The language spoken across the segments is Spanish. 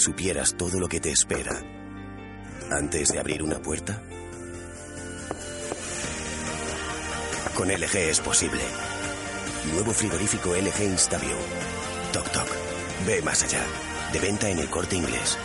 Supieras todo lo que te espera antes de abrir una puerta? Con LG es posible. Nuevo frigorífico LG Instabio. Toc Toc. Ve más allá. De venta en el corte inglés.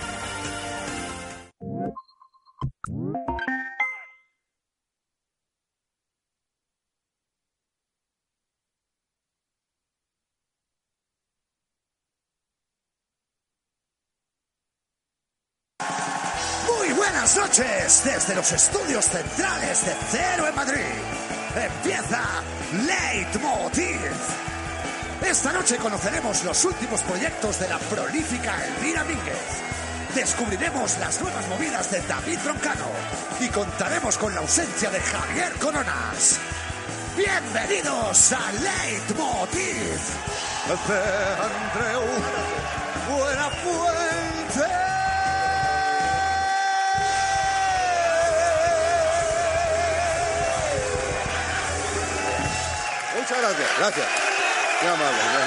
Buenas noches desde los estudios centrales de Cero en Madrid. Empieza Leitmotiv. Esta noche conoceremos los últimos proyectos de la prolífica Elvira Mínguez. Descubriremos las nuevas movidas de David Broncano y contaremos con la ausencia de Javier Coronas. Bienvenidos a Leitmotiv. Andreu. Muchas gracias, gracias. Qué amable, amable.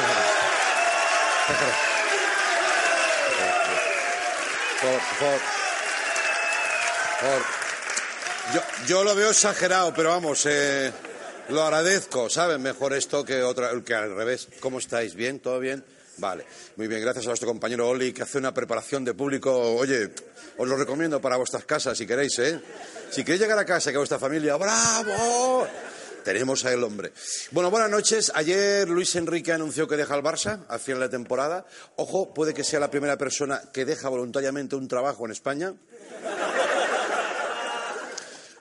Por por favor. Yo, yo lo veo exagerado, pero vamos, eh, lo agradezco, ¿saben? Mejor esto que, otra, que al revés. ¿Cómo estáis? ¿Bien? ¿Todo bien? Vale, muy bien, gracias a nuestro compañero Oli que hace una preparación de público. Oye, os lo recomiendo para vuestras casas si queréis, ¿eh? Si queréis llegar a casa y que vuestra familia, ¡bravo! Tenemos a el hombre. Bueno, buenas noches. Ayer Luis Enrique anunció que deja el Barça al final de la temporada. Ojo, puede que sea la primera persona que deja voluntariamente un trabajo en España.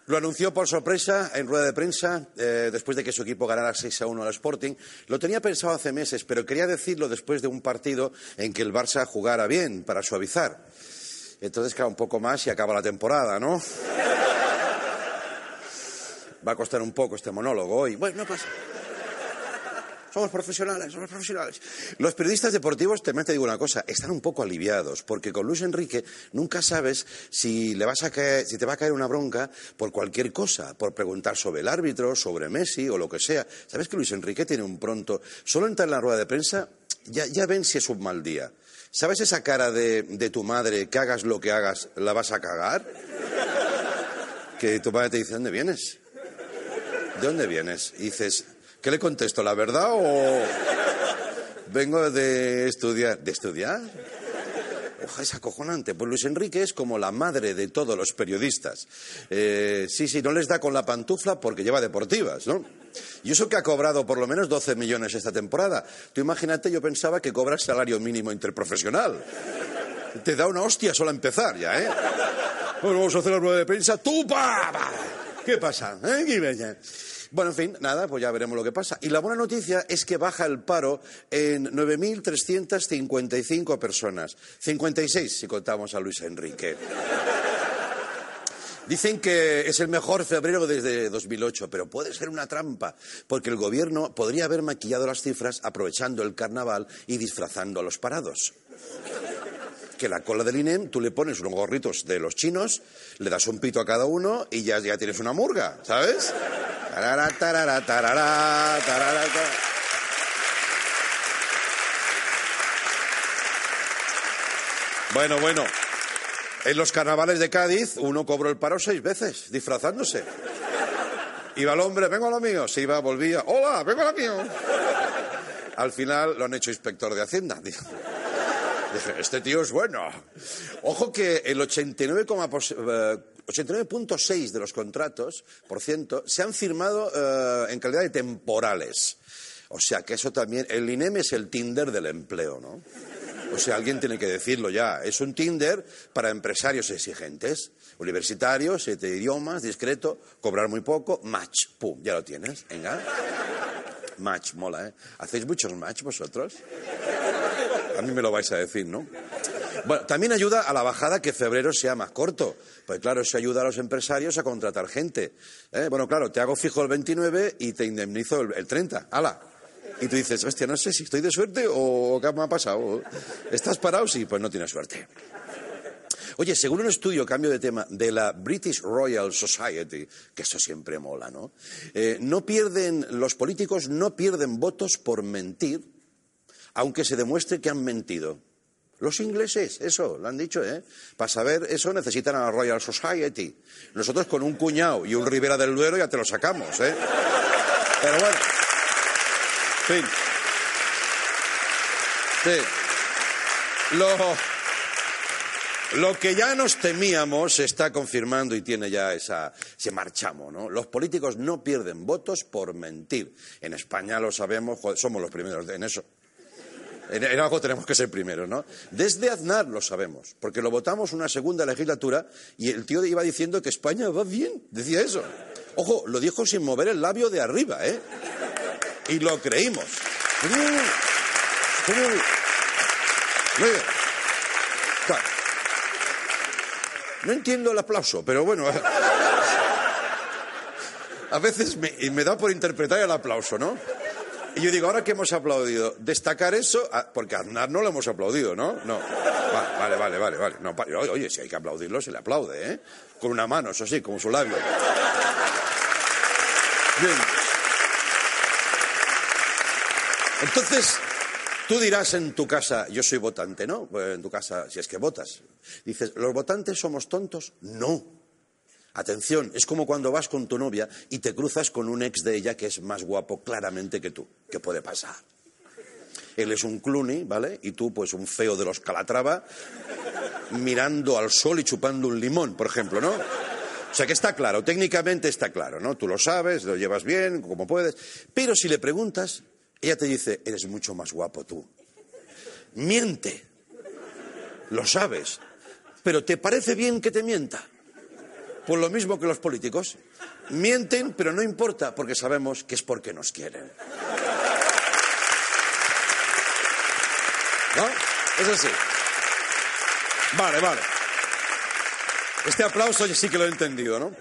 Lo anunció por sorpresa en rueda de prensa eh, después de que su equipo ganara 6 a 1 al Sporting. Lo tenía pensado hace meses, pero quería decirlo después de un partido en que el Barça jugara bien para suavizar. Entonces queda un poco más y acaba la temporada, ¿no? Va a costar un poco este monólogo hoy. Bueno, no pasa. Somos profesionales, somos profesionales. Los periodistas deportivos, también te digo una cosa, están un poco aliviados, porque con Luis Enrique nunca sabes si, le vas a caer, si te va a caer una bronca por cualquier cosa, por preguntar sobre el árbitro, sobre Messi o lo que sea. ¿Sabes que Luis Enrique tiene un pronto? Solo entra en la rueda de prensa, ya, ya ven si es un mal día. ¿Sabes esa cara de, de tu madre, que hagas lo que hagas, la vas a cagar? Que tu madre te dice, ¿dónde vienes? ¿De dónde vienes? Y dices, ¿qué le contesto? ¿La verdad o vengo de estudiar? ¿De estudiar? Oja, es acojonante. Pues Luis Enrique es como la madre de todos los periodistas. Eh, sí, sí, no les da con la pantufla porque lleva deportivas, ¿no? Y eso que ha cobrado por lo menos 12 millones esta temporada. Tú imagínate, yo pensaba que cobra salario mínimo interprofesional. Te da una hostia solo empezar ya, ¿eh? Bueno, vamos a hacer la rueda de prensa. ¡Tú, pa! ¿Qué pasa? ¿Eh? Bueno, en fin, nada, pues ya veremos lo que pasa. Y la buena noticia es que baja el paro en 9.355 personas. 56 si contamos a Luis Enrique. Dicen que es el mejor febrero desde 2008, pero puede ser una trampa, porque el gobierno podría haber maquillado las cifras aprovechando el carnaval y disfrazando a los parados que la cola del INEM tú le pones unos gorritos de los chinos, le das un pito a cada uno y ya, ya tienes una murga, ¿sabes? Tarara, tarara, tarara. Bueno, bueno. En los carnavales de Cádiz uno cobró el paro seis veces, disfrazándose. Iba el hombre, vengo a lo mío. Se iba, volvía, hola, vengo a lo mío. Al final lo han hecho inspector de Hacienda. Dije, este tío es bueno. Ojo que el 89,6 de los contratos, por ciento, se han firmado eh, en calidad de temporales. O sea que eso también, el INEM es el Tinder del empleo, ¿no? O sea, alguien tiene que decirlo ya. Es un Tinder para empresarios exigentes, universitarios, siete idiomas, discreto, cobrar muy poco, match, pum, ya lo tienes, venga. Match, mola, ¿eh? ¿Hacéis muchos match vosotros? A mí me lo vais a decir, ¿no? Bueno, también ayuda a la bajada que febrero sea más corto. Pues claro, eso ayuda a los empresarios a contratar gente. ¿eh? Bueno, claro, te hago fijo el 29 y te indemnizo el, el 30. ¡Hala! Y tú dices, hostia, no sé si estoy de suerte o qué me ha pasado. ¿Estás parado? Sí, pues no tienes suerte. Oye, según un estudio, cambio de tema, de la British Royal Society, que eso siempre mola, ¿no? Eh, no pierden, los políticos no pierden votos por mentir, aunque se demuestre que han mentido. Los ingleses, eso, lo han dicho, ¿eh? Para saber eso necesitan a la Royal Society. Nosotros con un cuñado y un Rivera del Duero ya te lo sacamos, ¿eh? Pero bueno. Fin. Sí. Lo, lo que ya nos temíamos se está confirmando y tiene ya esa, ese marchamo, ¿no? Los políticos no pierden votos por mentir. En España lo sabemos, somos los primeros en eso. En, en, algo tenemos que ser primeros, ¿no? Desde Aznar lo sabemos, porque lo votamos una segunda legislatura y el tío iba diciendo que España va bien, decía eso. Ojo, lo dijo sin mover el labio de arriba, ¿eh? Y lo creímos. Muy bien. No entiendo el aplauso, pero bueno. A veces me, da por interpretar el aplauso, ¿no? Y yo digo, ahora que hemos aplaudido, destacar eso, porque a Aznar no lo hemos aplaudido, ¿no? No. Vale, vale, vale, vale. No, oye, si hay que aplaudirlo, se le aplaude, ¿eh? Con una mano, eso sí, como su labio. Bien. Entonces, Tú dirás en tu casa, yo soy votante, ¿no? Pues en tu casa, si es que votas. Dices, ¿los votantes somos tontos? No. Atención, es como cuando vas con tu novia y te cruzas con un ex de ella que es más guapo claramente que tú. ¿Qué puede pasar? Él es un Clooney, ¿vale? Y tú, pues, un feo de los Calatrava, mirando al sol y chupando un limón, por ejemplo, ¿no? O sea que está claro, técnicamente está claro, ¿no? Tú lo sabes, lo llevas bien, como puedes. Pero si le preguntas, ella te dice, eres mucho más guapo tú. Miente. Lo sabes. Pero ¿te parece bien que te mienta? Pues lo mismo que los políticos. Mienten, pero no importa, porque sabemos que es porque nos quieren. ¿No? Es así. Vale, vale. Este aplauso sí que lo he entendido, ¿no?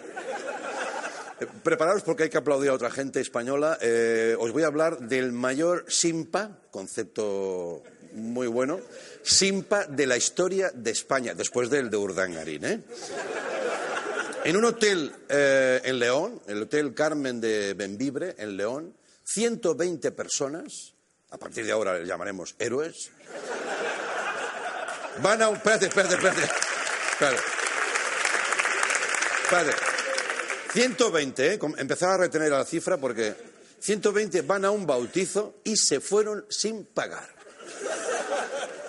Prepararos porque hay que aplaudir a otra gente española. Eh, os voy a hablar del mayor simpa, concepto muy bueno, simpa de la historia de España, después del de Urdangarín. ¿eh? En un hotel eh, en León, el Hotel Carmen de Benvibre, en León, 120 personas, a partir de ahora le llamaremos héroes, van a un... Espérate, espérate, espérate. Espérate. espérate. 120, ¿eh? empezaba a retener la cifra porque 120 van a un bautizo y se fueron sin pagar.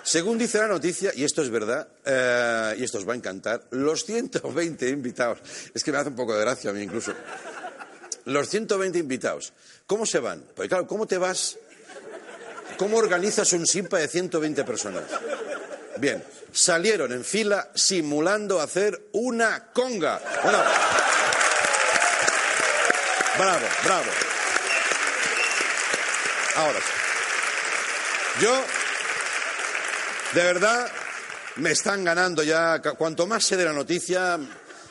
Según dice la noticia, y esto es verdad, eh, y esto os va a encantar, los 120 invitados, es que me hace un poco de gracia a mí incluso, los 120 invitados, ¿cómo se van? Pues claro, ¿cómo te vas? ¿Cómo organizas un simpa de 120 personas? Bien, salieron en fila simulando hacer una conga. Bueno, Bravo, bravo. Ahora Yo, de verdad, me están ganando ya. Cuanto más sé de la noticia,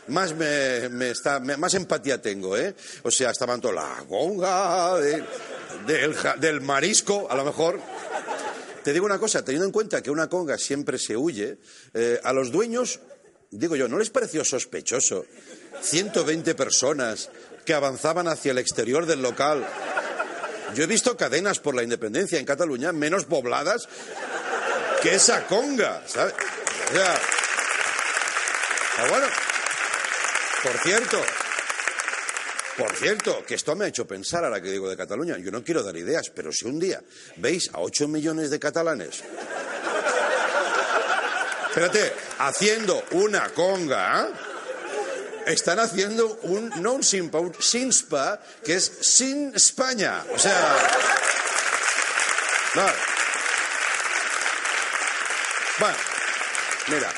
más empatía tengo, ¿eh? O sea, estaban todos la gonga del, marisco, a lo mejor. Te digo una cosa, teniendo en cuenta que una conga siempre se huye, eh, a los dueños, digo yo, ¿no les pareció sospechoso? 120 personas que avanzaban hacia el exterior del local. Yo he visto cadenas por la independencia en Cataluña menos pobladas que esa conga, ¿sabes? O sea, bueno, por cierto, por cierto, que esto me ha hecho pensar a la que digo de Cataluña. Yo no quiero dar ideas, pero si un día veis a ocho millones de catalanes, espérate, haciendo una conga, ¿eh? están haciendo un, no un simpa, un sinspa, que es sin España. O sea. Bueno, mira.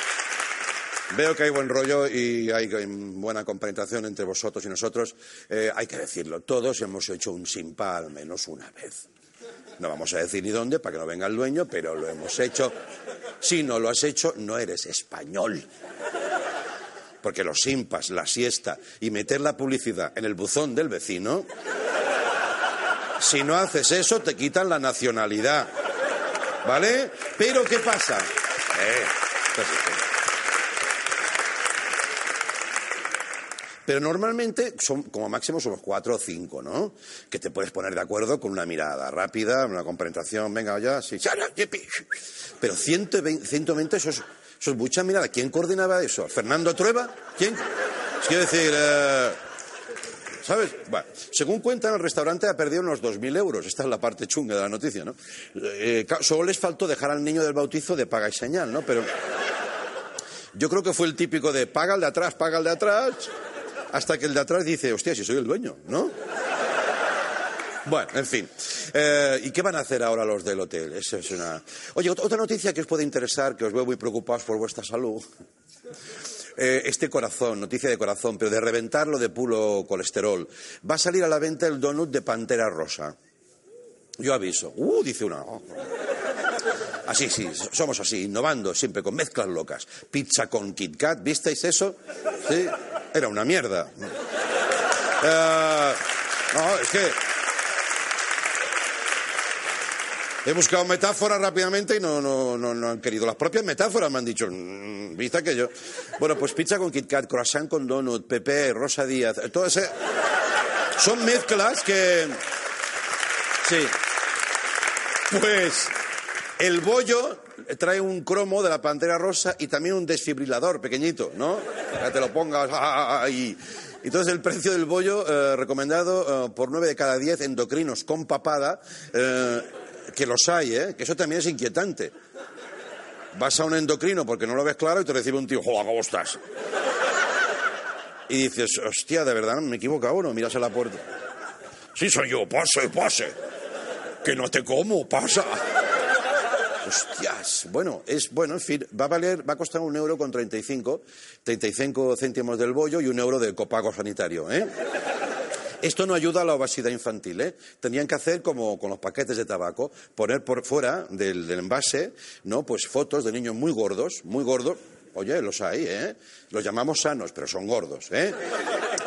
Veo que hay buen rollo y hay buena compenetración entre vosotros y nosotros. Eh, hay que decirlo, todos hemos hecho un simpa al menos una vez. No vamos a decir ni dónde para que no venga el dueño, pero lo hemos hecho Si no lo has hecho, no eres español. Porque los impas, la siesta y meter la publicidad en el buzón del vecino, si no haces eso, te quitan la nacionalidad. ¿Vale? Pero ¿qué pasa? Pero normalmente, son, como máximo, somos cuatro o cinco, ¿no? Que te puedes poner de acuerdo con una mirada rápida, una compenetración, venga ya, sí. Pero 120, 120 eso, es, eso es mucha mirada. ¿Quién coordinaba eso? ¿Fernando Trueba? ¿Quién? Quiero decir... Eh, ¿Sabes? Bueno, según cuentan, el restaurante ha perdido unos 2.000 euros. Esta es la parte chunga de la noticia, ¿no? Eh, solo les faltó dejar al niño del bautizo de paga y señal, ¿no? Pero yo creo que fue el típico de paga el de atrás, paga el de atrás hasta que el de atrás dice, hostia, si soy el dueño, ¿no? Bueno, en fin. Eh, ¿Y qué van a hacer ahora los del hotel? Eso es una... Oye, otra noticia que os puede interesar, que os veo muy preocupados por vuestra salud. Eh, este corazón, noticia de corazón, pero de reventarlo de puro colesterol. Va a salir a la venta el donut de Pantera Rosa. Yo aviso. Uh, dice una. Así, sí, somos así, innovando siempre con mezclas locas. Pizza con Kit Kat, ¿visteis eso? Sí era una mierda. Eh, no, es que... He buscado metáforas rápidamente y no, no, no, han querido. Las propias metáforas me han dicho, mm, viste que yo. Bueno, pues pizza con Kit Kat, croissant con donut, Pepe, Rosa Díaz, todo ese. Son mezclas que. Sí. Pues el bollo trae un cromo de la pantera rosa y también un desfibrilador pequeñito, ¿no? Para te lo pongas y... Entonces el precio del bollo eh, recomendado eh, por nueve de cada diez endocrinos con papada, eh, que los hay, ¿eh? Que eso también es inquietante. Vas a un endocrino porque no lo ves claro y te recibe un tío, joder, ¿cómo estás? Y dices, hostia, de verdad, me equivoco uno, miras a la puerta. Sí, soy yo, pase, pase. Que no te como, pasa. Hostias. Bueno, es, bueno, en fin, va a valer, va a costar un euro con 35, 35 céntimos del bollo y un euro del copago sanitario, ¿eh? Esto no ayuda a la obesidad infantil, ¿eh? Que hacer como con los paquetes de tabaco, poner por fuera del, envase, ¿no? Pues fotos de niños muy gordos, muy gordos. Oye, los hay, ¿eh? Los llamamos sanos, pero son gordos, ¿eh?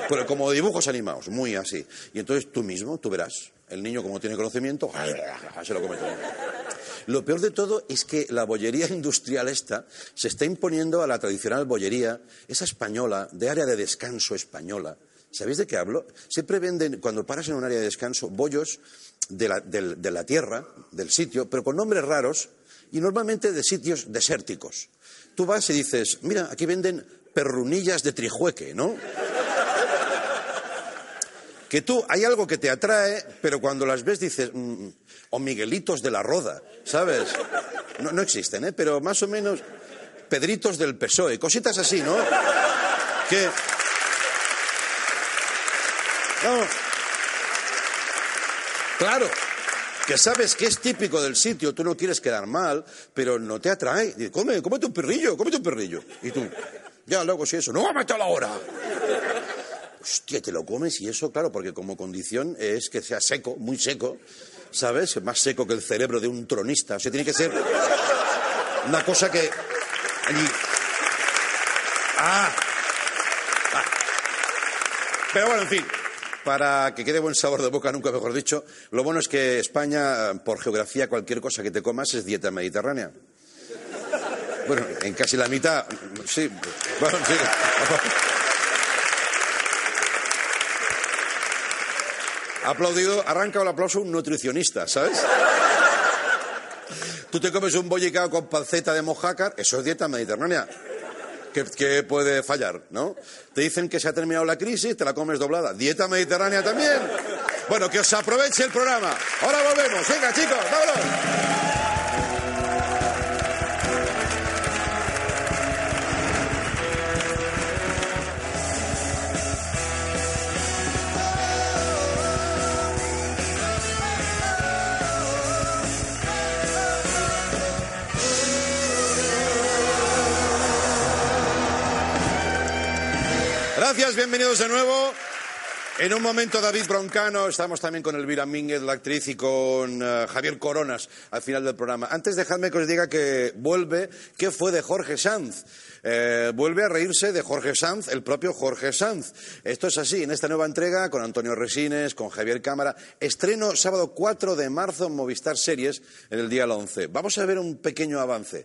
Pero como dibujos animados, muy así. Y entonces tú mismo, tú verás, el niño como tiene conocimiento, se lo come. Lo peor de todo es que la bollería industrial esta se está imponiendo a la tradicional bollería, esa española, de área de descanso española. ¿Sabéis de qué hablo? Siempre venden, cuando paras en un área de descanso, bollos de la, tierra, del sitio, pero con nombres raros y normalmente de sitios desérticos. Tú vas y dices, mira, aquí venden perrunillas de trijueque, ¿no? que tú hay algo que te atrae, pero cuando las ves dices, mm, o Miguelitos de la Roda, ¿sabes? No, existen, ¿eh? Pero más o menos Pedritos del PSOE, cositas así, ¿no? Que... Claro, que sabes que es típico del sitio, tú no quieres quedar mal, pero no te atrae. Dice, come, cómete un perrillo, cómete un perrillo. Y tú, ya, luego si eso, no, la hora. Hostia, te lo comes y eso, claro, porque como condición es que sea seco, muy seco, ¿sabes? Más seco que el cerebro de un tronista. O sea, tiene que ser una cosa que... Ah. ah. Pero bueno, en fin, para que quede buen sabor de boca, nunca mejor dicho, lo bueno es que España, por geografía, cualquier cosa que te comas es dieta mediterránea. Bueno, en casi la mitad, sí. Bueno, sí. Aplaudido, arranca el aplauso un nutricionista, ¿sabes? Tú te comes un bollicao con panceta de mojácar, eso es dieta mediterránea. ¿Qué, puede fallar, no? Te dicen que se ha terminado la crisis, te la comes doblada. Dieta mediterránea también. Bueno, que os aproveche el programa. Ahora volvemos. Venga, chicos, vámonos. Gracias, bienvenidos de nuevo. En un momento David Broncano, estamos también con Elvira Mínguez, la actriz, y con eh, Javier Coronas al final del programa. Antes dejadme que os diga que vuelve, ¿qué fue de Jorge Sanz? Eh, vuelve a reírse de Jorge Sanz, el propio Jorge Sanz. Esto es así, en esta nueva entrega con Antonio Resines, con Javier Cámara. Estreno sábado 4 de marzo en Movistar Series en el día 11. Vamos a ver un pequeño avance.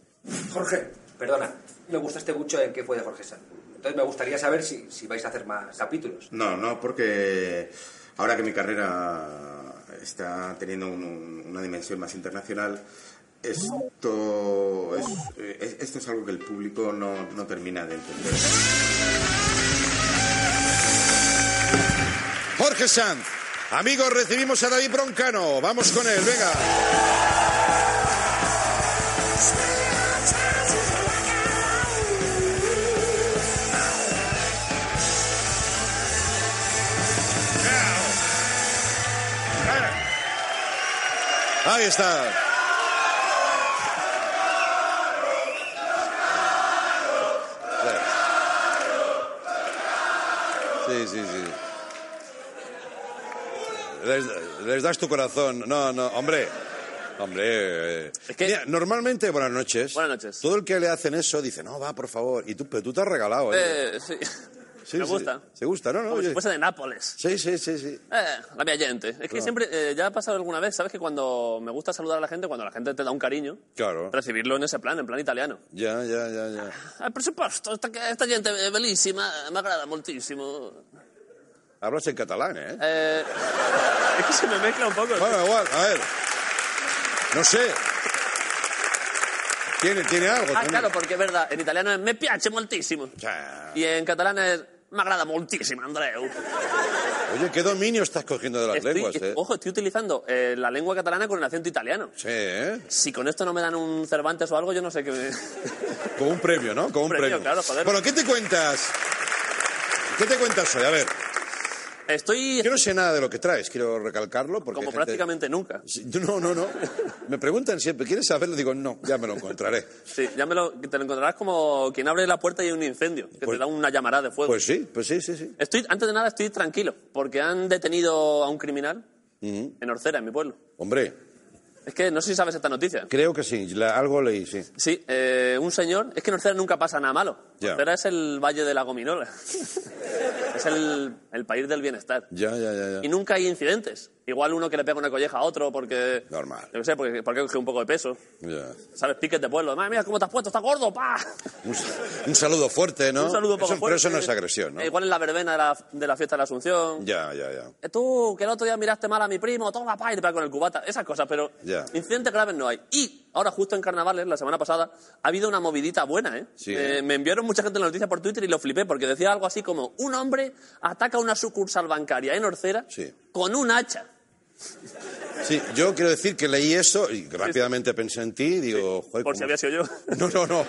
Jorge, perdona, me gustaste mucho en qué fue de Jorge Sanz. Entonces me gustaría saber si, si vais a hacer más capítulos. No, no, porque ahora que mi carrera está teniendo un- un- una dimensión más internacional, esto es, esto es algo que el público no, no termina de entender. Jorge Sanz. Amigos, recibimos a David Broncano. Vamos con él, venga. Ahí está. Sí, sí, sí. Les, les das tu corazón. No, no, hombre. Hombre. eh, Es que- mira, normalmente, buenas noches. Buenas noches. Todo el que le hacen eso dice, no, va, por favor. Y tú, pero tú te has regalado. ¿eh? Eh, sí. Sí, me sí. gusta. ¿Te gusta, no? no Como si oye. fuese de Nápoles. Sí, sí, sí, sí. Eh, la mia gente. Es que siempre, eh, ya ha pasado alguna vez, ¿sabes? Que cuando me gusta saludar a la gente, cuando la gente te da un cariño, Claro. recibirlo en ese plan, en plan italiano. Ya, ya, ya, ya. Ah, por supuesto, esta, esta gente è bellissima, mi agrada moltissimo. Hablas en catalán, ¿eh? Eh, es que se me mezcla un poco. Bueno, igual, a ver. No sé. Tiene, tiene algo. Ah, claro, porque es verdad, en italiano es me piace moltissimo. O sea, Y en catalán es me agrada moltissimo, Andreu. Oye, qué dominio estás cogiendo de las Estoy- lenguas, ¿eh? Ojo, estoy utilizando eh, la lengua catalana con el acento italiano. Sí, ¿eh? Si con esto no me dan un Cervantes o algo, yo no sé qué me... Como un premio, ¿no? Como un Premio, premio. claro, joder. Bueno, ¿qué te cuentas? ¿Qué te cuentas hoy? A ver, Estoy yo no sé nada de lo que traes, quiero recalcarlo porque... como gente- prácticamente nunca. No, no, no. Me preguntan siempre, ¿quieres saberlo? Digo, no, ya me lo encontraré. Sí, ya me lo, te lo encontrarás como quien abre la puerta y hay un incendio, que Pues- te da una llamarada de fuego. Pues sí, pues sí, sí, sí. Estoy, antes de nada estoy tranquilo, porque han detenido a un criminal en Orcera, en mi pueblo. Hombre, Es que no sé si sabes esta noticia. creo que sí, la- algo leí, sí. Sí, eh, un señor... Es que en Orcera nunca pasa nada malo. Ya. Orcera es el valle de la gominola. es el, el país del bienestar. Ya, ya, ya, ya. Y nunca hay incidentes. Igual uno que le pega una colleja a otro porque... Normal. Yo qué sé, porque, porque coge un poco de peso. Ya. ¿Sabes? Piques de pueblo. Madre mía, ¿cómo te has puesto? ¡Estás gordo! ¡Pa! Un, un saludo fuerte, ¿no? Un saludo poco Eso- fuerte. Pero eso no es agresión, ¿no? Eh, Igual en la verbena de la, de la fiesta de la Asunción. Ya, ya, ya. Eh, Tú, que el otro día miraste mal a mi primo, toma pa, y te pega con el cubata. Esas cosas, pero Ya. incidentes graves no hay. Y ahora, justo en carnavales, la semana pasada, ha habido una movidita buena, ¿eh? Sí, Eh, ¿eh? Me enviaron mucha gente la noticia por Twitter y lo flipé, porque decía algo así como: un hombre ataca una sucursal bancaria en Orcera Sí. con un hacha. Sí, yo quiero decir que leí eso y rápidamente pensé en ti y digo, joder, Por si ¿cómo- había sido yo. No, no, no.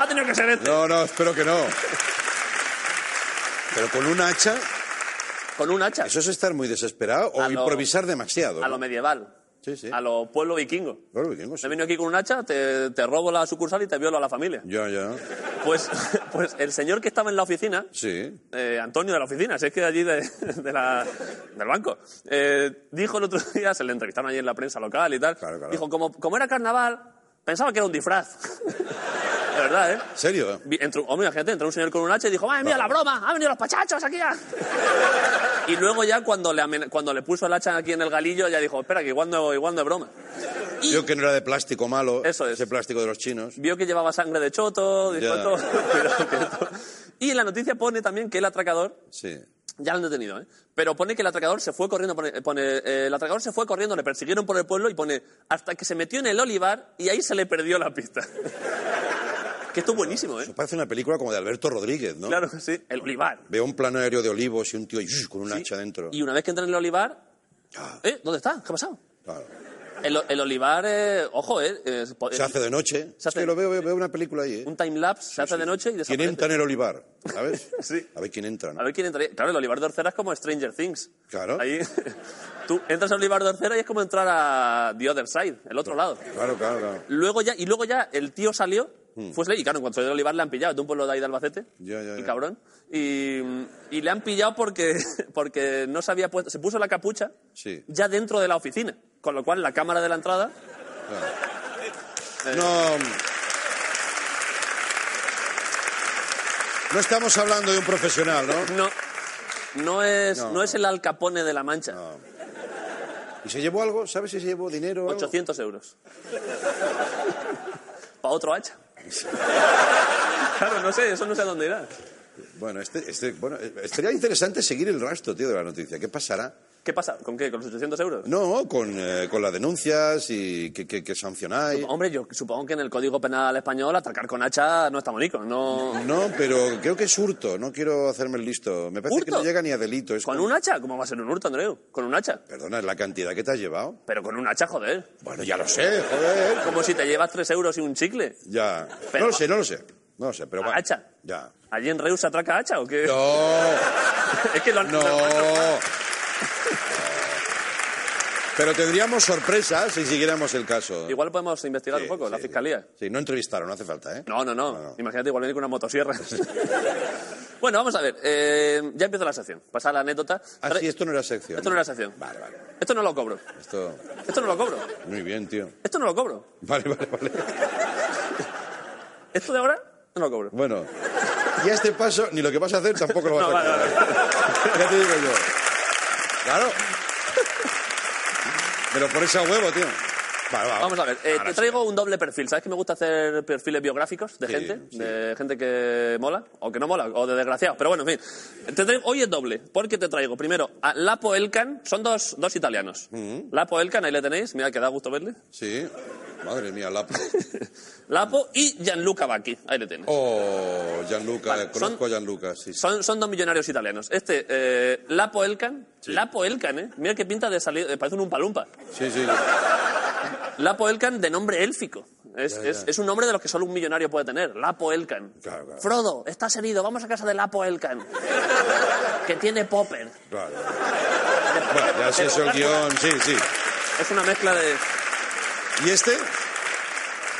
ha tenido que ser este. No, no, espero que no. Pero con un hacha, Con un hacha. eso es estar muy desesperado o A lo- improvisar demasiado. A ¿no? lo medieval. Sí, sí. A lo pueblo vikingo. Claro, vikingos. He venido aquí con un hacha, te, te robo la sucursal y te violo a la familia. Ya, ya. Pues, pues el señor que estaba en la oficina, Sí. eh, Antonio de la oficina, si es que de allí de, de la- del banco, eh, dijo el otro día, se le entrevistaron allí en la prensa local y tal, Claro, claro. dijo, como, como era carnaval, pensaba que era un disfraz. de verdad, ¿eh? ¿En serio? Entró, hombre, imagínate, entró un señor con un hacha y dijo, ¡madre mía, la broma! ¡Han venido los pachachos aquí ya! y luego ya cuando le, amen- cuando le puso el hacha aquí en el galillo, ya dijo, espera, que igual no, igual no es broma. Y Yo que no era de plástico malo, Eso es. ese plástico de los chinos. vio que llevaba sangre de choto, dijo, Ya. "Esto- cuidado que esto-". Y en la noticia pone también que el atracador, Sí. ya lo han detenido, ¿eh? pero pone que el atracador se fue corriendo, pone, pone, eh, el atracador se fue corriendo, le persiguieron por el pueblo y pone, hasta que se metió en el olivar y ahí se le perdió la pista. Que esto es buenísimo, ¿eh? Eso parece una película como de Alberto Rodríguez, ¿no? Claro que sí, el olivar. Veo un plano aéreo de olivos y un tío ¡yush! con un hacha dentro. Y una vez que entra en el olivar, Ah, ¿eh? ¿Dónde está? ¿Qué ha pasado? claro. El, el olivar, eh, ojo, ¿eh? Se hace de noche. Se Es hace- que lo veo, veo, veo una película ahí, ¿eh? Un time-lapse, se hace de noche y ¿Quién desaparece. entra en el olivar? ¿Sabes? Sí. A ver quién entra, ¿no? A ver quién entraría. Claro, el olivar de Orcera es como Stranger Things. Claro. Ahí, tú entras al olivar de Orcera y es como entrar a The Other Side, el otro lado. Claro, claro, claro. Luego ya, y luego ya el tío salió Fuesle, y claro, en cuanto salió del olivar le han pillado, de un pueblo de ahí de Albacete, Ya, ya, el ya. cabrón. Y, y le han pillado porque, porque no se había puesto, se puso la capucha Sí. ya dentro de la oficina. Con lo cual la cámara de la entrada No. No estamos hablando de un profesional, ¿no? no, no, es, No, no, no. es el alcapone de la mancha. ¿Y se llevó algo? ¿Sabes si se llevó dinero? o algo? 800 euros. Para otro hacha. Claro, no sé, eso no sé a dónde irá. Bueno, este, este, bueno, eh, sería interesante seguir el rastro, tío, de la noticia. ¿Qué pasará? ¿Qué pasa? ¿Con qué? ¿Con los 800 euros? No, con, eh, con las denuncias y que, que, que sancionáis. Hombre, yo supongo que en el Código Penal español atacar con hacha no está bonito. No... No, pero creo que es hurto. No quiero hacerme el listo. Me parece que no llega ni a delito. Es ¿Con como- un hacha? ¿Cómo va a ser un hurto, Andreu? ¿Con un hacha? Perdona, es la cantidad que te has llevado. Pero con un hacha, joder. Bueno, ya lo sé, joder. Como si te llevas 3 euros y un chicle. Ya. Pero- no lo sé, no lo sé. No lo sé, pero bueno. ¿Hacha? Ya. ¿Allí en Reus se atraca hacha o qué? No, es que lo han... no. Pero tendríamos sorpresas si siguiéramos el caso. Igual podemos investigar Sí, un poco, la sí. fiscalía. Sí, no entrevistaron, no hace falta, ¿eh? No, no, no. No, no. Imagínate igual venir con una motosierra. bueno, vamos a ver. eh, ya empieza la sección. Pasar la anécdota. Ah, sí, esto no era sección. Esto no era sección. Vale, vale. Esto no lo cobro. Esto... Esto no lo cobro. Muy bien, tío. Esto no lo cobro. Vale, vale, vale. Esto de ahora no lo cobro. Bueno. Y a este paso, ni lo que vas a hacer tampoco lo vas No, a vale, vale. Ya te digo yo. Claro. Me lo pones a huevo, tío. Vale, va. Vamos a ver, eh, te sí. traigo un doble perfil. ¿Sabes que me gusta hacer perfiles biográficos de Sí, gente? sí. De gente que mola, o que no mola, o de desgraciados. Pero bueno, en fin. Te traigo- hoy es doble, porque te traigo primero a Lapo Elkan, son dos, dos italianos. Lapo Elkan, ahí le tenéis, mira que da gusto verle. Sí. Madre mía, la... Lapo y Gianluca Bacchi, ahí le tienes. Oh, Gianluca, Vale, conozco son- a Gianluca, sí. sí. Son, son dos millonarios italianos. Este, eh, Lapo Elkan, Lapo Elkan, ¿eh? Mira qué pinta de salir, eh, parece un umpalumpa. Sí, sí. Lapo Elkan de nombre élfico. Es, Ya, ya. es- es un nombre de los que solo un millonario puede tener. Lapo Elkan. Claro, claro. Frodo, estás herido, vamos a casa de Lapo Elkan. que tiene popper. Claro. Bueno, ya sé eso el guion, sí, sí. Es una mezcla de... ¿Y este?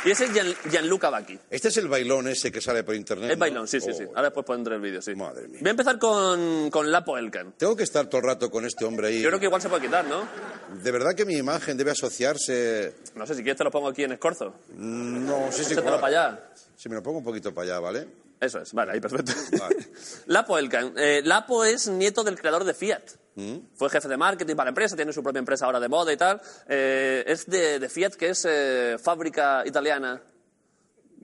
Y ese es Gian- Gianluca Bacchi. Este es el bailón ese que sale por internet. ¿no? bailón, sí, sí, sí. Oh, Ahora después pondré el vídeo, sí. Madre mía. Voy a empezar con, con Lapo Elkan. Tengo que estar todo el rato con este hombre ahí. Yo creo que igual se puede quitar, ¿no? De verdad que mi imagen debe asociarse. No sé, si quieres te lo pongo aquí en Escorzo. No, sí, sí. Échatelo claro. para allá. Si me lo pongo un poquito para allá, ¿vale? Eso es, vale, ahí perfecto. Vale. Lapo Elkan. Eh, Lapo es nieto del creador de Fiat. ¿Mm? Fue jefe de marketing para la empresa, tiene su propia empresa ahora de moda y tal. Eh, es de, de Fiat, que es eh, fábrica italiana.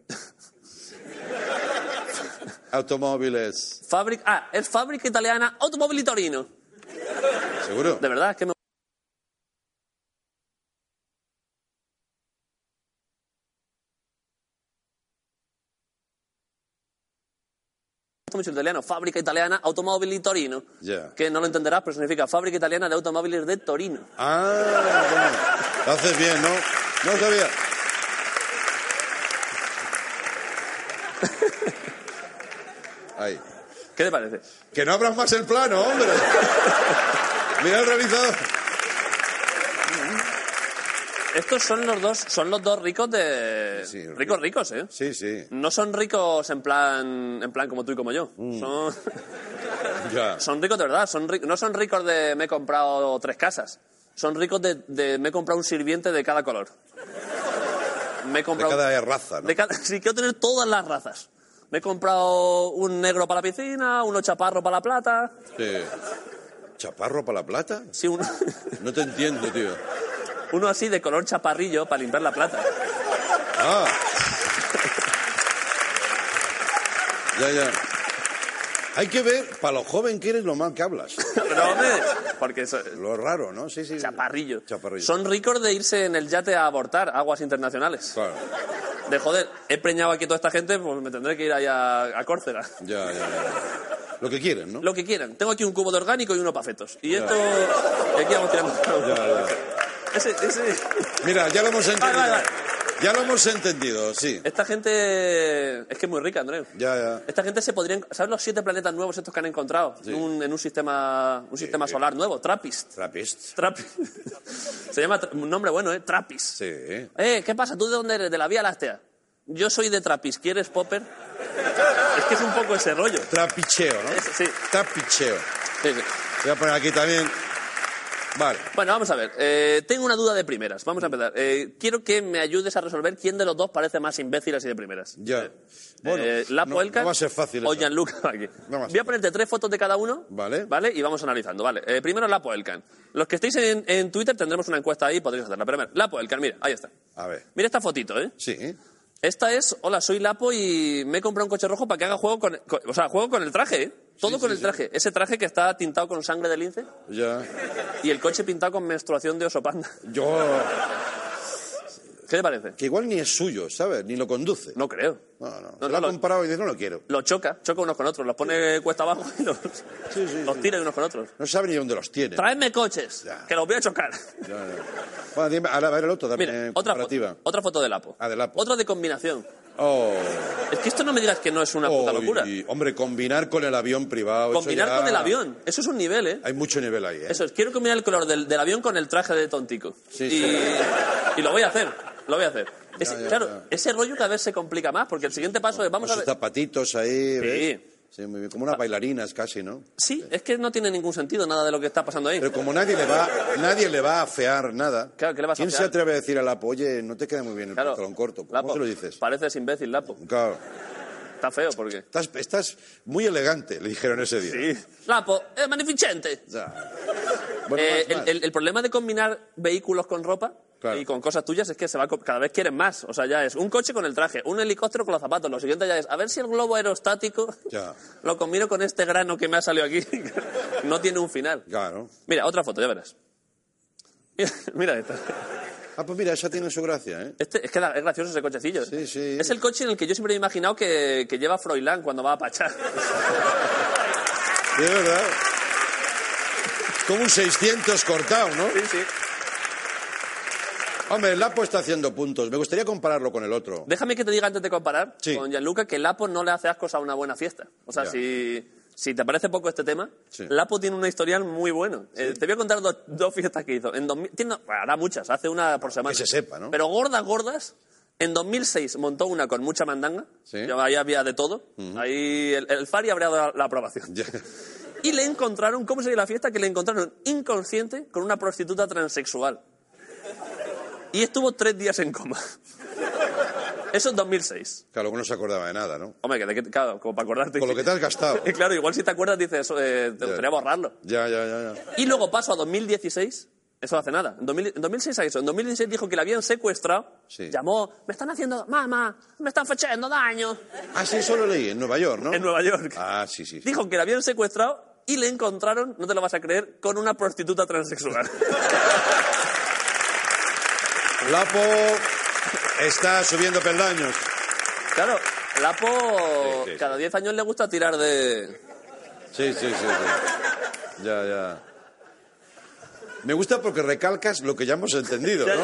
Automóviles. Fábrica, ah, es fábrica italiana Automobili Torino. ¿Seguro? De verdad, es que me mucho el italiano. Fábrica italiana Automobili Torino. Ya. Que no lo entenderás, pero significa fábrica italiana de automóviles de Torino. Ah, bueno. Lo haces bien, ¿no? No sabía. Ahí. ¿Qué te parece? Que no abras más el plano, hombre. Mira el realizador. Estos son los dos, son los dos ricos de Sí, ricos ricos, ¿eh? Sí, sí. No son ricos en plan, en plan como tú y como yo. Mm. Son, Ya. son ricos de verdad. Son no son ricos de me he comprado tres casas. Son ricos de, de me he comprado un sirviente de cada color. Me he De cada raza, ¿no? de cada- sí, quiero tener todas las razas. Me he comprado un negro para la piscina, uno chaparro para la plata. Sí. ¿Chaparro para la plata? Sí, uno, No te entiendo, tío. Uno así de color chaparrillo para limpiar la plata. Ah. Ya, ya. Hay que ver, para lo joven que eres, lo mal que hablas. Pero, hombre, porque eso, Lo raro, ¿no? Sí, sí. Chaparrillo. Chaparrillo. Son ricos de irse en el yate a abortar aguas internacionales. Claro. De joder, he preñado aquí toda esta gente, pues me tendré que ir ahí a, a Córcega. Ya, ya, ya. Lo que quieren, ¿no? Lo que quieran. Tengo aquí un cubo de orgánico y uno para fetos. Y esto. Y aquí vamos tirando. Ya, ya. Ese, ese. Mira, ya lo hemos entendido. Vale, vale, Ya lo hemos entendido, sí. Esta gente. Es que es muy rica, Andreu. Ya, ya. Esta gente se podrían. ¿Sabes los siete planetas nuevos estos que han encontrado? Sí. En, un, en un sistema, un sistema solar nuevo. Trappist. Trappist. Trappist. se llama. Un nombre bueno, ¿eh? Trappist. Sí. Eh, ¿qué pasa? ¿Tú de dónde eres? De la Vía Láctea. Yo soy de Trapis, ¿quieres popper? Es que es un poco ese rollo. Trapicheo, ¿no? Es- sí. Trapicheo. Sí, sí. Voy a poner aquí también. Vale. Bueno, vamos a ver. Eh, tengo una duda de primeras. Vamos a empezar. Eh, quiero que me ayudes a resolver quién de los dos parece más imbécil así de primeras. Ya. Bueno, Eh, Lapo no, Elkan no va a ser fácil. o. Gianluca Bagui. No va a ser Voy a ponerte tres fotos de cada uno. Vale. Vale, y vamos analizando. Vale. Eh, primero Lapo Elkan. Los que estéis en, en Twitter tendremos una encuesta ahí, podréis hacerla. Pero primero, Lapo Elkan, mira, ahí está. A ver. Mira esta fotito, ¿eh? Sí. Esta es, hola, soy Lapo y me he comprado un coche rojo para que haga juego con, con- o sea, juego con el traje, ¿eh? Todo Sí, con sí, el sí. traje. Ese traje que está tintado con sangre de lince Ya. y el coche pintado con menstruación de oso panda. Yo. ¿Qué te parece? Que igual ni es suyo, ¿sabes? Ni lo conduce. No creo. No, no. No, Se no, lo ha lo- comprado y dice, no lo quiero. Los choca, choca unos con otros, los pone cuesta abajo y los, sí, los sí. tira unos con otros. No sabe ni dónde los tiene. Traedme coches, Ya. que los voy a chocar. Bueno, ahora a ver el otro también. Mira, eh, otra foto, otra foto del Lapo. Ah, del Lapo. Otra de combinación. Oh. Es que esto no me digas que no es una puta locura. y- hombre, combinar con el avión privado. eso Combinar ya- con el avión, eso es un nivel, ¿eh? Hay mucho nivel ahí, ¿eh? Eso es, quiero combinar el color del, del avión con el traje de tontico. Sí, y, sí. y lo voy a hacer, lo voy a hacer. Ese- Ya, ya, claro, ya. ese rollo cada vez se complica más, porque el siguiente paso es, vamos a ver... zapatitos ahí, ¿ves? Sí. Sí, muy bien. Como unas bailarinas casi, ¿no? Sí, es que no tiene ningún sentido nada de lo que está pasando ahí. Pero como nadie le va, nadie le va a afear nada, Claro, ¿qué le vas a ¿quién se atreve a decir a Lapo, oye, no te queda muy bien el Claro. pantalón corto? ¿Cómo Lapo, se lo dices? Pareces imbécil, Lapo. Claro. Está feo, porque... Estás, estás muy elegante, le dijeron ese día. Sí. Lapo, es magnificente. Sea, bueno, Eh, más, más. El, el- el problema de combinar vehículos con ropa Claro. y con cosas tuyas es que se va cada vez quieren más. O sea, ya es un coche con el traje, un helicóptero con los zapatos. Lo siguiente ya es a ver si el globo aerostático Ya. lo combino con este grano que me ha salido aquí. no tiene un final. Claro. Mira, otra foto, ya verás. Mira, mira esta. Ah, pues mira, esa tiene su gracia, ¿eh? Este, es que es gracioso ese cochecillo. ¿eh? Sí, sí. Es el coche en el que yo siempre me he imaginado que, que lleva Froilán cuando va a Pachá. De verdad. Como un 600 cortado, ¿no? sí, sí. Hombre, Lapo está haciendo puntos. Me gustaría compararlo con el otro. Déjame que te diga antes de comparar Sí. con Gianluca que Lapo no le hace ascos a una buena fiesta. O sea, Ya. si, si te parece poco este tema, Sí. Lapo tiene una historial muy bueno. Eh, te voy a contar dos, dos fiestas que hizo. En 2000 tiene, bueno, hará muchas, hace una por semana. Que se sepa, ¿no? Pero gordas, gordas. En 2006 montó una con mucha mandanga. Sí. Ahí había de todo. Ahí el, el Fari habría dado la, la aprobación. Ya. Y le encontraron, ¿cómo sería la fiesta? Que le encontraron inconsciente con una prostituta transexual. Y estuvo tres días en coma. Eso en 2006. Claro, que no se acordaba de nada, ¿no? Hombre, que qué- claro, como para acordarte. Con lo que te has gastado. Y claro, igual si te acuerdas dices, eh, te gustaría borrarlo. Ya, ya, ya. ya. Y luego paso a 2016, eso hace nada. En, 2000 en 2006 a eso. En 2016 dijo que la habían secuestrado. Sí. Llamó, me están haciendo, mamá, me están haciendo daño. Ah, sí, eso lo leí, en Nueva York, ¿no? En Nueva York. Ah, sí, sí. sí. Dijo que la habían secuestrado y le encontraron, no te lo vas a creer, con una prostituta transexual. Lapo está subiendo peldaños. claro, Lapo Sí, sí, cada 10 años le gusta tirar de... Sí, sí, sí, sí. Ya, ya. Me gusta porque recalcas lo que ya hemos entendido, ¿no?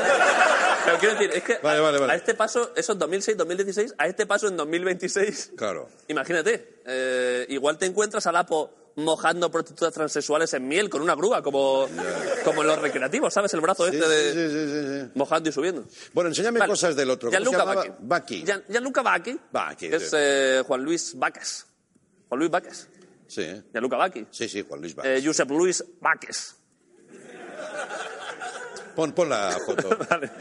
Pero quiero decir, es que Vale, a, vale, vale. a este paso, eso en 2006, 2016, a este paso en 2026, Claro. imagínate, eh, igual te encuentras a Lapo mojando prostitutas transexuales en miel con una grúa, como, como en los recreativos, ¿sabes? El brazo este de sí, sí, mojando y subiendo. Bueno, enséñame Vale. cosas del otro. ¿Cómo se Gianluca llamaba? Bacchi. Bacchi. Gian- Gianluca Bacchi, es sí. eh, Juan Luis Vaques. Juan Luis Vaques. Sí. Gianluca Bacchi. sí, sí, Juan Luis Bacchi. Eh, Josep Luis Vaques. Pon, pon la foto. Vale.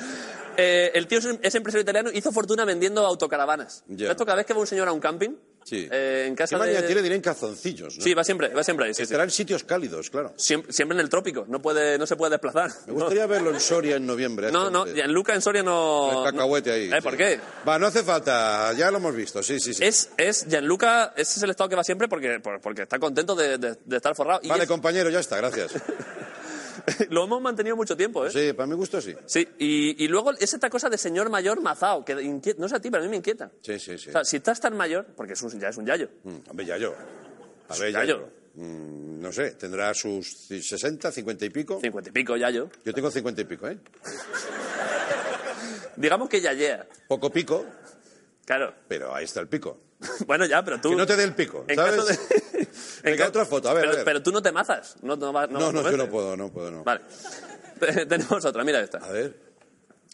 Eh, el tío es empresario italiano, hizo fortuna vendiendo autocaravanas. Ya. Esto cada vez que va un señor a un camping, Sí. eh, en ¿Qué casa manía de... tiene de ir en calzoncillos, no? Sí, va siempre, va siempre ahí, sí, sí. Estará en sitios cálidos, claro. Siempre, siempre en el trópico, no, puede, no se puede desplazar. Me gustaría verlo en Soria en noviembre. No, no, en Luca en Soria no... El cacahuete ahí. Eh, sí. ¿Por qué? Va, no hace falta, ya lo hemos visto, sí, sí, sí. Es, es Gianluca, ese es el estado que va siempre porque, por- porque está contento de, de- de estar forrado. Y Vale, es- compañero, ya está, gracias. lo hemos mantenido mucho tiempo, ¿eh? Sí, para mi gusto sí. Sí, y, y luego es esta cosa de señor mayor mazao, que inquieta, no sé a ti, pero a mí me inquieta. Sí, sí, sí. O sea, si estás tan mayor, porque es un- ya es un yayo, Mm, hombre, ya yo. A ver, Ya ya yo. yo. Mm, no sé, tendrá sus 60, 50 y pico. cincuenta y pico yayo, Yo tengo 50 y pico, ¿eh? digamos que yayea, Poco pico, claro. pero ahí está el pico. Bueno, ya, pero tú... Que no te dé el pico, en ¿sabes? caso de- en Venga, otra foto, a ver, pero, a ver. pero tú no te mazas, no, no, no No, no, yo no puedo, no puedo, no. Vale. Tenemos otra, mira esta. A ver.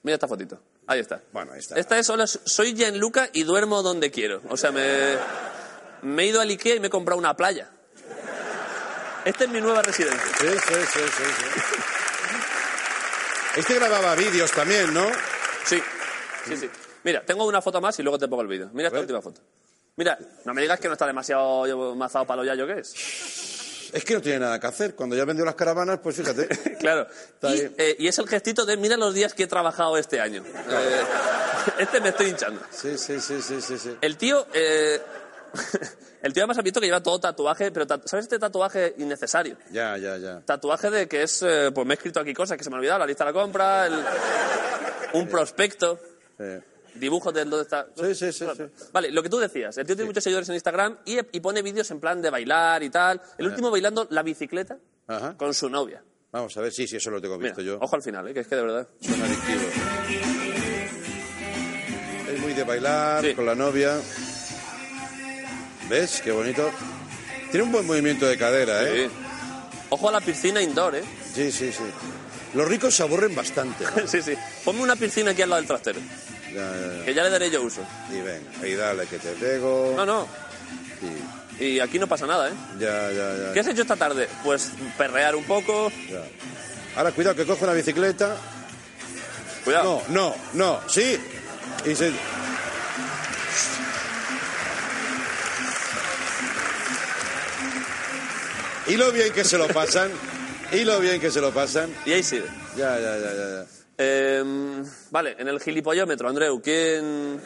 Mira esta fotito. Ahí está. Bueno, ahí está. Esta es solo soy Gianluca y duermo donde quiero. O sea, me, me he ido al Ikea y me he comprado una playa. Esta es mi nueva residencia. Sí, sí, sí, sí, sí. Este grababa vídeos también, ¿no? Sí, sí, sí. Mira, tengo una foto más y luego te pongo el vídeo. Mira esta ver. última foto. Mira, no me digas que no está demasiado mazado para lo yayo que es. Es que no tiene nada que hacer. Cuando ya vendió las caravanas, pues fíjate. Claro. Y, eh, y es el gestito de mira los días que he trabajado este año. Eh, este me estoy hinchando. Sí, sí, sí, sí, sí, sí. El tío, eh, el tío además ha visto que lleva todo tatuaje, pero ¿sabes este tatuaje innecesario? Ya, ya, ya. Tatuaje de que es, eh, pues me he escrito aquí cosas que se me han olvidado, la lista de la compra, el- un prospecto, Eh, dibujos de dónde está. Sí, sí, sí, sí. Vale, lo que tú decías, el tío tiene muchos seguidores en Instagram y, y pone vídeos en plan de bailar y tal. El último bailando la bicicleta Ajá. con su novia. Vamos a ver, sí, sí, eso lo tengo Mira, visto yo. ojo al final, eh, que es que de verdad. Son adictivos. Es muy de bailar Sí. con la novia. ¿Ves? Qué bonito. Tiene un buen movimiento de cadera, ¿eh? Sí. Ojo a la piscina indoor, ¿eh? Sí, sí, sí. Los ricos se aburren bastante. ¿no? sí, sí. Ponme una piscina aquí al lado del trastero, Ya, que ya le daré yo uso. Y venga, ahí dale que te pego. No, no. Y aquí no pasa nada, ¿eh? Ya, ya, ya. ¿Qué has hecho esta tarde? Pues perrear un poco. ya. Ahora cuidado que coge una bicicleta. Cuidado. No, no, no, sí. Y se... Y lo bien que se lo pasan. Y lo bien que se lo pasan. Y ahí sigue. Ya, ya, ya, ya. ya. Eh, vale, en el gilipollómetro, Andreu, ¿quién...?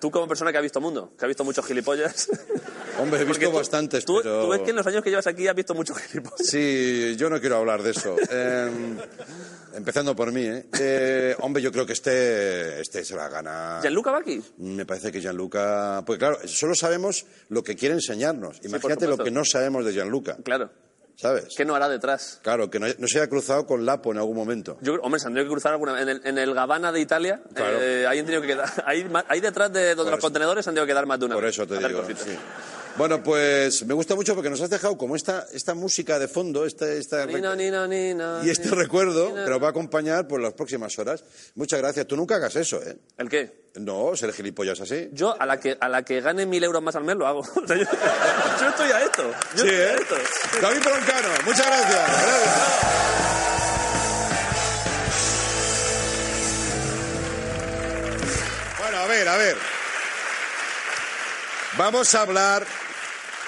Tú como persona que ha visto mundo, que ha visto muchos gilipollas. Hombre, he visto tú- bastantes, tú, pero... tú ves que en los años que llevas aquí has visto muchos gilipollas. Sí, yo no quiero hablar de eso. Eh, empezando por mí, ¿eh? Eh, Hombre, yo creo que este, este se la gana. ¿Gianluca va aquí? Me parece que Gianluca. Pues claro, solo sabemos lo que quiere enseñarnos. Imagínate lo que no sabemos de Gianluca, Claro. ¿Sabes? ¿Qué no hará detrás? Claro, que no, no se haya cruzado con Lapo en algún momento. Yo, hombre, se han tenido que cruzar alguna en el, en el Gabana de Italia. Claro. eh, ahí han tenido que quedar. Ahí, ahí detrás de donde Por los eso. contenedores han tenido que quedar más de una Por vez. eso te digo. sí. Bueno, pues me gusta mucho porque nos has dejado como esta, esta música de fondo, esta, esta Nina, nina, nina, y este nina, recuerdo nina. que nos va a acompañar por las próximas horas. Muchas gracias. Tú nunca hagas eso, ¿eh? ¿El qué? No, ser gilipollas así. Yo, a la que, a la que gane mil euros más al mes, lo hago. O sea, yo, yo estoy a esto. Yo Sí, estoy a ¿eh? esto. David Broncano, muchas gracias. Gracias. Bueno, a ver, a ver. Vamos a hablar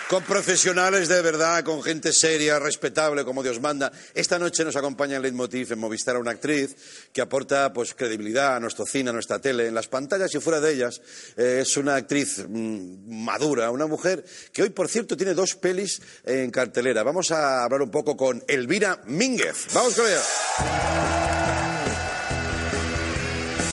con profesionales de verdad, con gente seria, respetable, como Dios manda. Esta noche nos acompaña en Leitmotiv en Movistar una actriz que aporta pues credibilidad a nuestro cine, a nuestra tele, en las pantallas y fuera de ellas. Eh, es una actriz mm, madura, una mujer que hoy, por cierto, tiene dos pelis en cartelera. Vamos a hablar un poco con Elvira Mínguez. Vamos con ella.